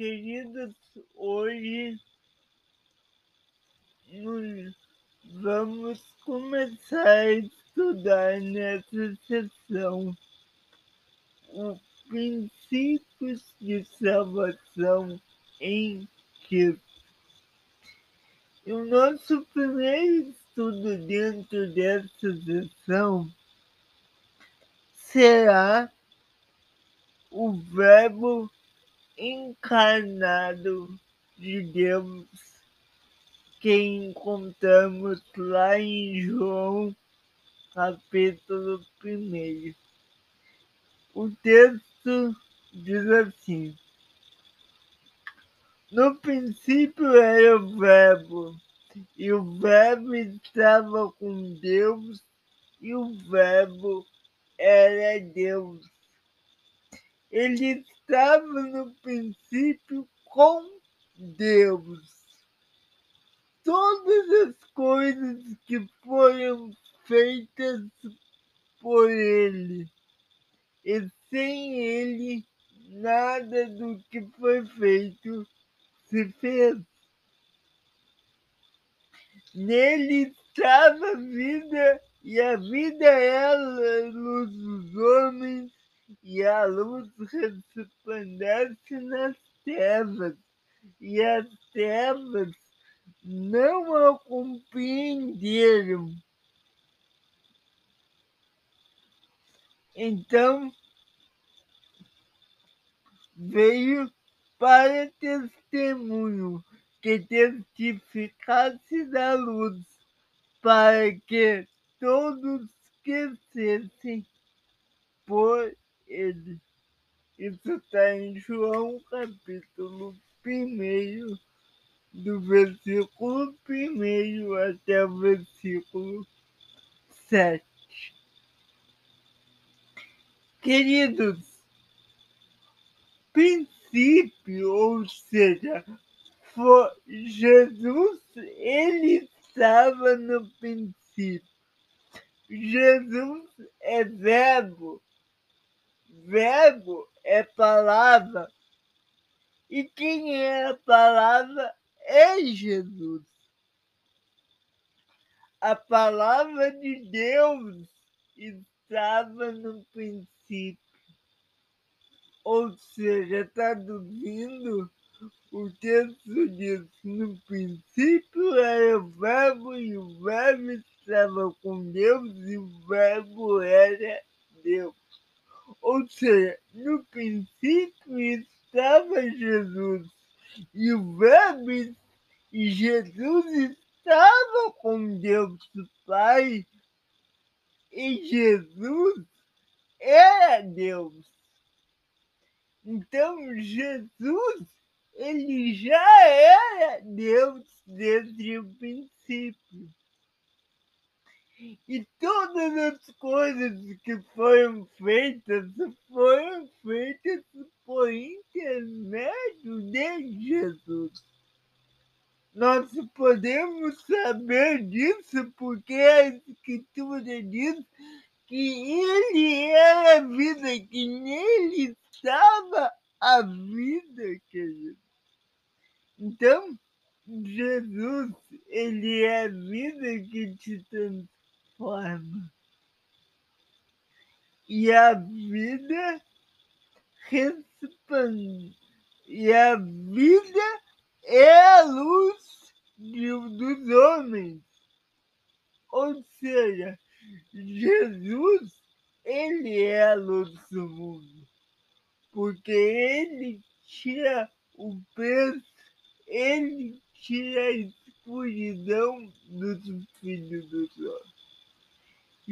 queridos, hoje vamos começar a estudar nessa sessão os princípios de salvação em Cristo. E o nosso primeiro estudo dentro dessa sessão será o Verbo encarnado de Deus que encontramos lá em João, capítulo 1. O texto diz assim: No princípio era o Verbo, e o Verbo estava com Deus, e o Verbo era Deus. Ele estava no princípio com Deus. Todas as coisas que foram feitas por Ele, e sem Ele, nada do que foi feito se fez. Nele estava a vida, e a vida era a luz dos homens e a luz resplandece nas trevas, e as trevas não a compreenderam. Então veio para testemunho que testificasse da luz, para que todos esquecessem por ele. Isso está em João capítulo 1, do versículo 1 até o versículo 7. Queridos, princípio, ou seja, foi Jesus, ele estava no princípio. Jesus é verbo, verbo é palavra. E quem é a palavra é Jesus. A palavra de Deus estava no princípio. Ou seja, traduzindo, o texto diz: no princípio era o Verbo, e o Verbo estava com Deus, e o Verbo era Deus. Ou seja, no princípio estava Jesus e o Verbo e Jesus estava com Deus Pai e Jesus era Deus. Então Jesus ele já era Deus desde o princípio. E todas as coisas que foram feitas foram feitas por intermédio de Jesus. Nós podemos saber disso porque a Escritura diz que Ele era a vida, que nele estava a vida, querido. Então, Jesus, Ele é a vida que te transforma forma. E a vida responde. E a vida é a luz dos homens. Ou seja, Jesus, ele é a luz do mundo. Porque ele tira o peso, ele tira a escuridão dos filhos dos homens.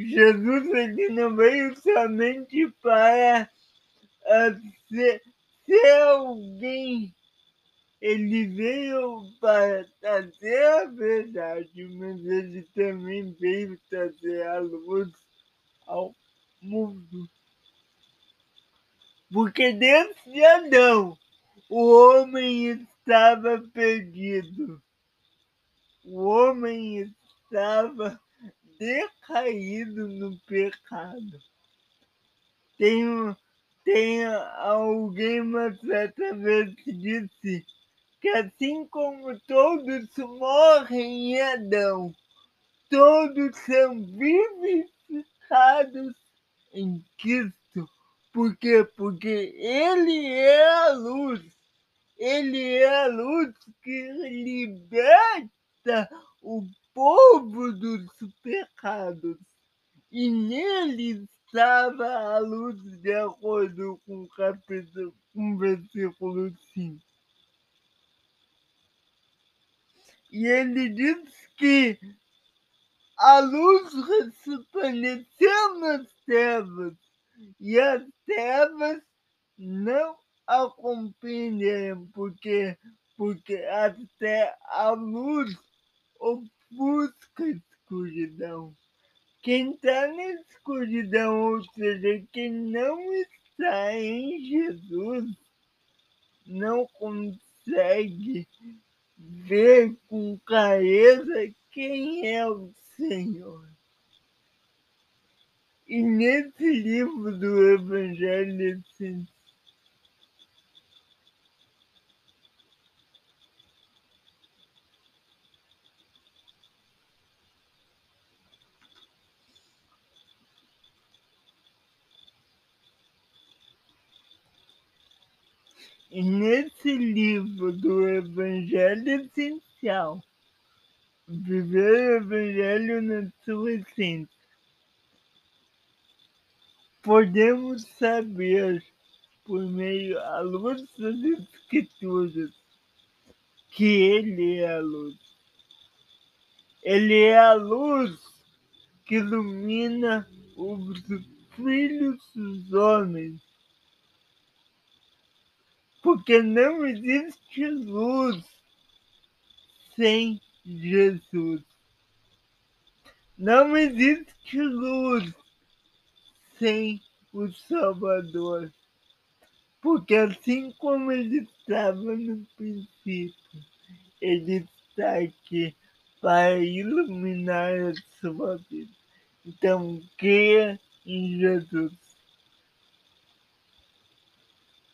Jesus ele não veio somente para uh, ser, ser alguém, ele veio para trazer a verdade, mas ele também veio trazer a luz ao mundo. Porque desde Adão, o homem estava perdido. O homem estava decaído no pecado. Tem, tem alguém certa vez que disse que assim como todos morrem em Adão, todos são vivificados em Cristo. Por quê? Porque Ele é a luz. Ele é a luz que liberta o povo dos E nele estava a luz de acordo com o capítulo, com o versículo 5. E ele diz que a luz resplandeceu nas trevas e as trevas não a compreenderam, porque, porque até a luz ofusca escuridão. Quem está na escuridão, ou seja, quem não está em Jesus, não consegue ver com clareza quem é o Senhor. E nesse livro do Evangelho assim, nesse livro do Evangelho Essencial, Viver o Evangelho na sua essência, podemos saber, por meio da luz das Escrituras, que Ele é a luz. Ele é a luz que ilumina os filhos dos homens porque não existe luz sem Jesus. Não existe luz sem o Salvador. Porque assim como ele estava no princípio, ele está aqui para iluminar a sua vida. Então, creia em Jesus.